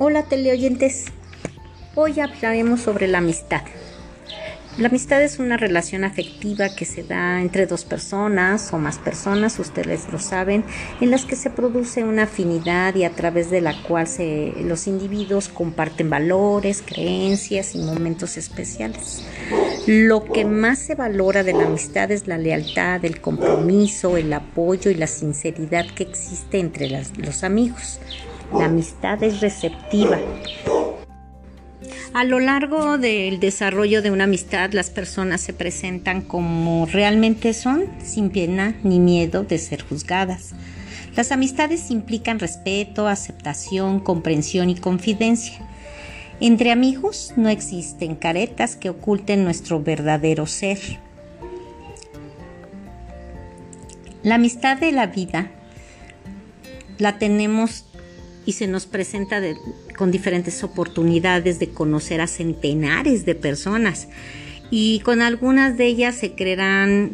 Hola teleoyentes, hoy hablaremos sobre la amistad. La amistad es una relación afectiva que se da entre dos personas o más personas, ustedes lo saben, en las que se produce una afinidad y a través de la cual los individuos comparten valores, creencias y momentos especiales. Lo que más se valora de la amistad es la lealtad, el compromiso, el apoyo y la sinceridad que existe entre los amigos. La amistad es receptiva. A lo largo del desarrollo de una amistad, las personas se presentan como realmente son, sin pena ni miedo de ser juzgadas. Las amistades implican respeto, aceptación, comprensión y confidencia. Entre amigos no existen caretas que oculten nuestro verdadero ser. La amistad de la vida la tenemos y se nos presenta con diferentes oportunidades de conocer a centenares de personas y con algunas de ellas se crearán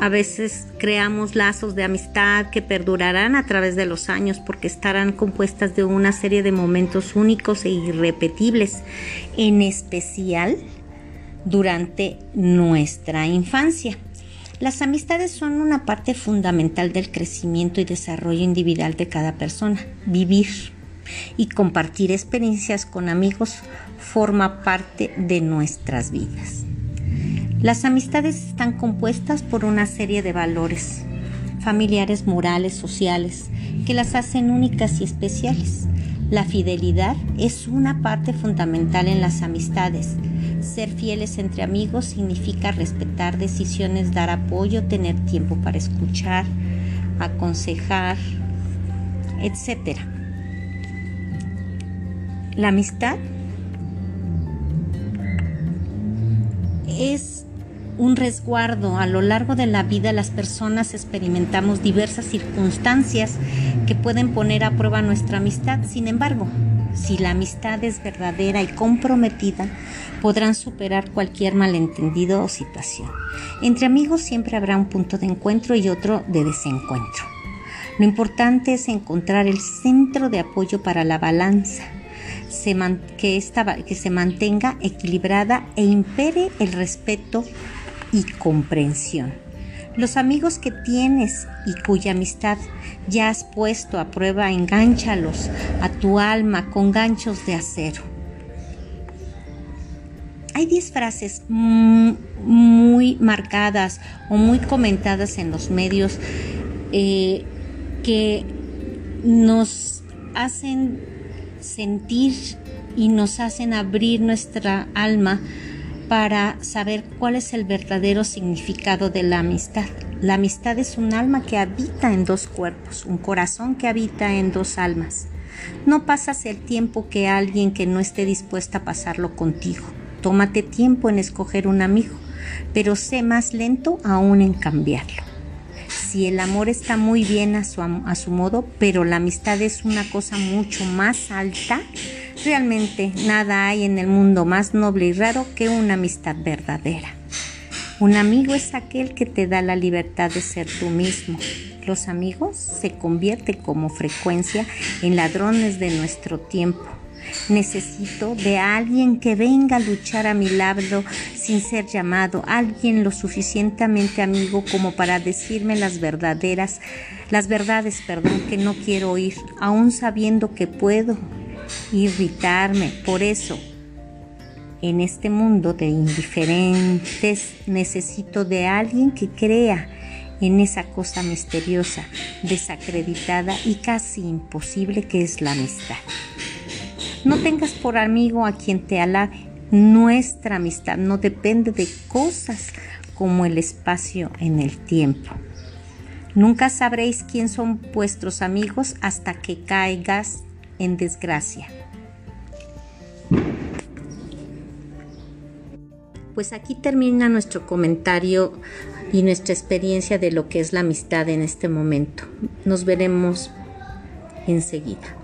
a veces creamos lazos de amistad que perdurarán a través de los años porque estarán compuestas de una serie de momentos únicos e irrepetibles, en especial durante nuestra infancia. Las amistades son una parte fundamental del crecimiento y desarrollo individual de cada persona. Vivir y compartir experiencias con amigos forma parte de nuestras vidas. Las amistades están compuestas por una serie de valores familiares, morales, sociales, que las hacen únicas y especiales. La fidelidad es una parte fundamental en las amistades ser fieles entre amigos significa respetar decisiones, dar apoyo, tener tiempo para escuchar, aconsejar, etc. La amistad es un resguardo. A lo largo de la vida las personas experimentamos diversas circunstancias que pueden poner a prueba nuestra amistad. Sin embargo, si la amistad es verdadera y comprometida, podrán superar cualquier malentendido o situación. Entre amigos siempre habrá un punto de encuentro y otro de desencuentro. Lo importante es encontrar el centro de apoyo para la balanza, que, se mantenga equilibrada e impere el respeto y comprensión. Los amigos que tienes y cuya amistad ya has puesto a prueba, engánchalos a tu alma con ganchos de acero. Hay 10 frases muy marcadas o muy comentadas en los medios eh, que nos hacen sentir y nos hacen abrir nuestra alma para saber cuál es el verdadero significado de la amistad. La amistad es un alma que habita en dos cuerpos, un corazón que habita en dos almas. No pasas el tiempo que alguien que no esté dispuesta a pasarlo contigo. Tómate tiempo en escoger un amigo, pero sé más lento aún en cambiarlo. Si el amor está muy bien a su, a su modo, pero la amistad es una cosa mucho más alta, Realmente nada hay en el mundo más noble y raro que una amistad verdadera. Un amigo es aquel que te da la libertad de ser tú mismo. Los amigos se convierten como frecuencia en ladrones de nuestro tiempo. Necesito de alguien que venga a luchar a mi lado sin ser llamado, alguien lo suficientemente amigo como para decirme las verdaderas, las verdades, perdón, que no quiero oír, aún sabiendo que puedo irritarme. Por eso, en este mundo de indiferentes, necesito de alguien que crea en esa cosa misteriosa, desacreditada y casi imposible que es la amistad. No tengas por amigo a quien te alabe. Nuestra amistad no depende de cosas como el espacio en el tiempo. Nunca sabréis quién son vuestros amigos hasta que caigas en desgracia. Pues aquí termina nuestro comentario y nuestra experiencia de lo que es la amistad en este momento. Nos veremos enseguida.